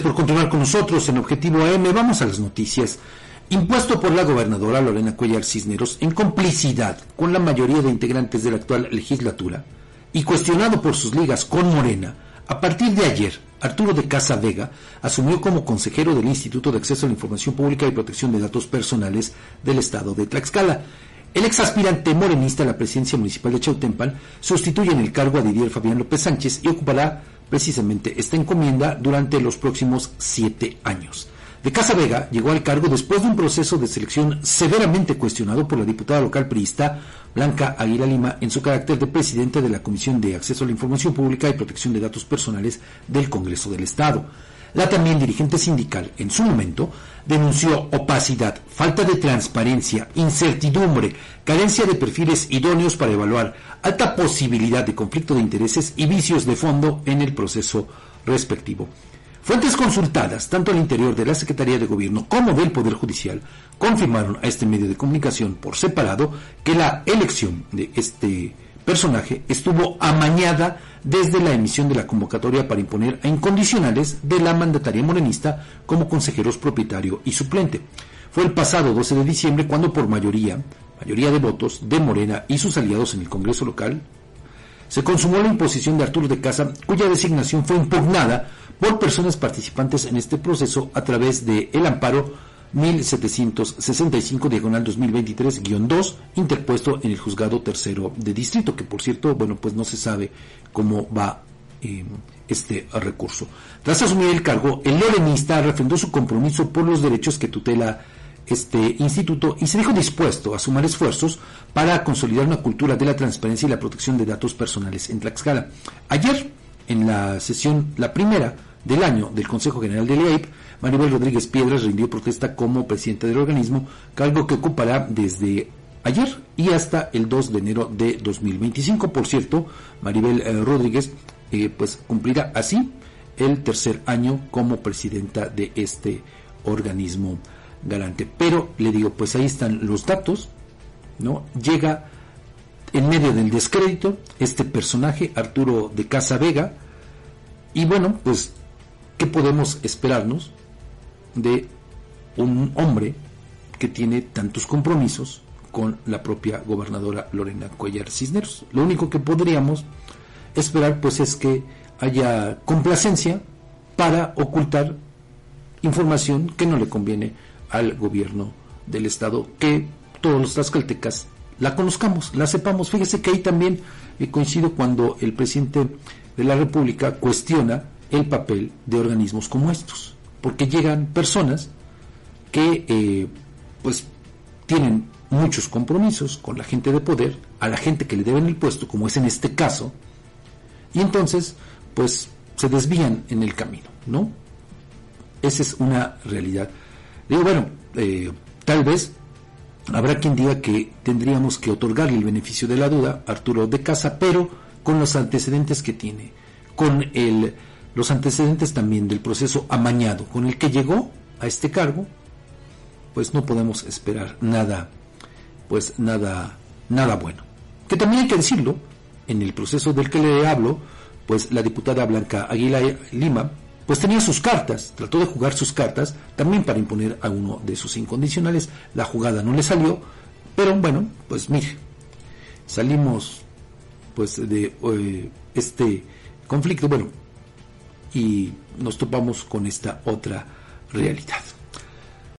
por continuar con nosotros en Objetivo AM. Vamos a las noticias. Impuesto por la gobernadora Lorena Cuellar Cisneros en complicidad con la mayoría de integrantes de la actual legislatura y cuestionado por sus ligas con Morena, a partir de ayer, Arturo de Casa Vega asumió como consejero del Instituto de Acceso a la Información Pública y Protección de Datos Personales del Estado de Tlaxcala. El ex aspirante morenista a la presidencia municipal de Chautempan sustituye en el cargo a Didier Fabián López Sánchez y ocupará precisamente esta encomienda durante los próximos siete años. De Casa Vega llegó al cargo después de un proceso de selección severamente cuestionado por la diputada local priista Blanca Aguila Lima en su carácter de presidente de la Comisión de Acceso a la Información Pública y Protección de Datos Personales del Congreso del Estado. La también dirigente sindical, en su momento, denunció opacidad, falta de transparencia, incertidumbre, carencia de perfiles idóneos para evaluar, alta posibilidad de conflicto de intereses y vicios de fondo en el proceso respectivo. Fuentes consultadas, tanto al interior de la Secretaría de Gobierno como del Poder Judicial, confirmaron a este medio de comunicación por separado que la elección de este personaje estuvo amañada desde la emisión de la convocatoria para imponer a incondicionales de la mandataria morenista como consejeros propietario y suplente. Fue el pasado 12 de diciembre cuando por mayoría, mayoría de votos de Morena y sus aliados en el Congreso local, se consumó la imposición de Arturo de Casa, cuya designación fue impugnada por personas participantes en este proceso a través de el amparo 1765 diagonal 2023-2 interpuesto en el juzgado tercero de distrito que por cierto bueno pues no se sabe cómo va eh, este recurso tras asumir el cargo el lorenista refrendó su compromiso por los derechos que tutela este instituto y se dijo dispuesto a sumar esfuerzos para consolidar una cultura de la transparencia y la protección de datos personales en Tlaxcala. Ayer, en la sesión, la primera, del año del Consejo General del IAIP, Maribel Rodríguez Piedras rindió protesta como presidente del organismo, cargo que ocupará desde ayer y hasta el 2 de enero de 2025. Por cierto, Maribel eh, Rodríguez eh, pues cumplirá así el tercer año como presidenta de este organismo galante. Pero le digo, pues ahí están los datos, ¿no? Llega en medio del descrédito este personaje, Arturo de Casa Vega, y bueno, pues ¿Qué podemos esperarnos de un hombre que tiene tantos compromisos con la propia gobernadora Lorena Cuellar Cisneros? Lo único que podríamos esperar pues es que haya complacencia para ocultar información que no le conviene al gobierno del estado, que todos los tlaxcaltecas la conozcamos, la sepamos. Fíjese que ahí también coincido cuando el presidente de la República cuestiona el papel de organismos como estos, porque llegan personas que eh, pues tienen muchos compromisos con la gente de poder, a la gente que le deben el puesto, como es en este caso, y entonces pues se desvían en el camino, ¿no? Esa es una realidad. Digo, bueno, eh, tal vez habrá quien diga que tendríamos que otorgarle el beneficio de la duda a Arturo de Casa, pero con los antecedentes que tiene, con el los antecedentes también del proceso amañado con el que llegó a este cargo, pues no podemos esperar nada, pues nada, nada bueno. Que también hay que decirlo, en el proceso del que le hablo, pues la diputada Blanca Aguila Lima, pues tenía sus cartas, trató de jugar sus cartas también para imponer a uno de sus incondicionales. La jugada no le salió, pero bueno, pues mire, salimos pues de eh, este conflicto, bueno, y nos topamos con esta otra realidad.